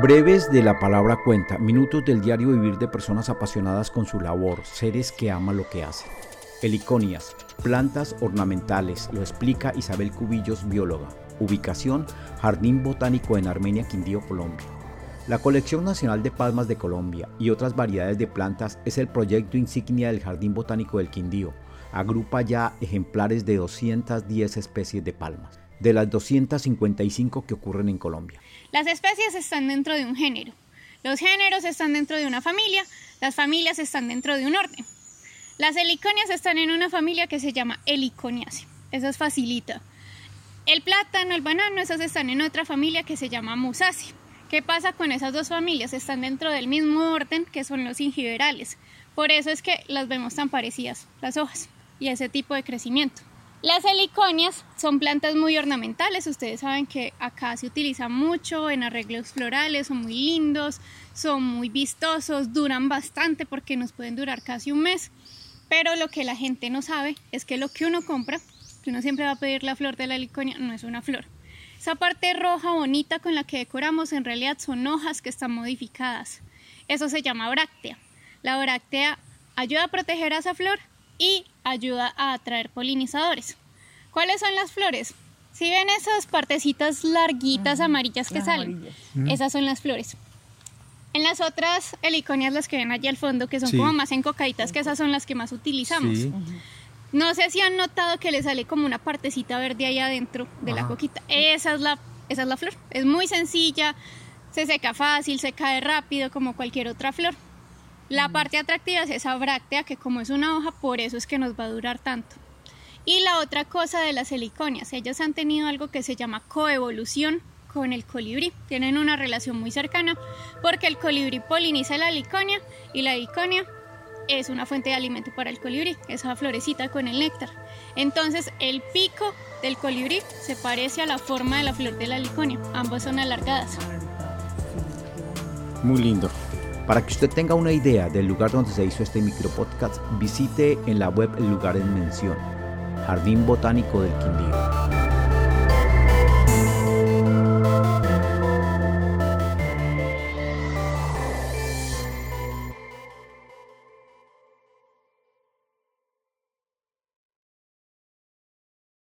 Breves de la palabra cuenta, minutos del diario vivir de personas apasionadas con su labor, seres que aman lo que hacen. Heliconias, plantas ornamentales, lo explica Isabel Cubillos, bióloga. Ubicación, Jardín Botánico en Armenia, Quindío, Colombia. La Colección Nacional de Palmas de Colombia y otras variedades de plantas es el proyecto insignia del Jardín Botánico del Quindío. Agrupa ya ejemplares de 210 especies de palmas, de las 255 que ocurren en Colombia. Las especies están dentro de un género, los géneros están dentro de una familia, las familias están dentro de un orden. Las heliconias están en una familia que se llama Heliconiaceae, eso es facilita. El plátano, el banano, esos están en otra familia que se llama Musaceae. ¿Qué pasa con esas dos familias? Están dentro del mismo orden que son los ingiberales. Por eso es que las vemos tan parecidas, las hojas y ese tipo de crecimiento. Las heliconias son plantas muy ornamentales, ustedes saben que acá se utiliza mucho en arreglos florales, son muy lindos, son muy vistosos, duran bastante porque nos pueden durar casi un mes, pero lo que la gente no sabe es que lo que uno compra, que uno siempre va a pedir la flor de la heliconia, no es una flor. Esa parte roja bonita con la que decoramos en realidad son hojas que están modificadas. Eso se llama bráctea. La bráctea ayuda a proteger a esa flor y ayuda a atraer polinizadores. ¿Cuáles son las flores? Si ven esas partecitas larguitas amarillas que salen, esas son las flores. En las otras heliconias, las que ven allí al fondo, que son como más encocaditas, que esas son las que más utilizamos. No sé si han notado que le sale como una partecita verde ahí adentro de la coquita. Esa es la, esa es la flor. Es muy sencilla, se seca fácil, se cae rápido como cualquier otra flor. La parte atractiva es esa bráctea que como es una hoja, por eso es que nos va a durar tanto. Y la otra cosa de las heliconias, ellas han tenido algo que se llama coevolución con el colibrí. Tienen una relación muy cercana porque el colibrí poliniza la heliconia y la heliconia es una fuente de alimento para el colibrí, esa florecita con el néctar. Entonces el pico del colibrí se parece a la forma de la flor de la heliconia, ambas son alargadas. Muy lindo. Para que usted tenga una idea del lugar donde se hizo este micropodcast, visite en la web el lugar en mención, Jardín Botánico del Quindío.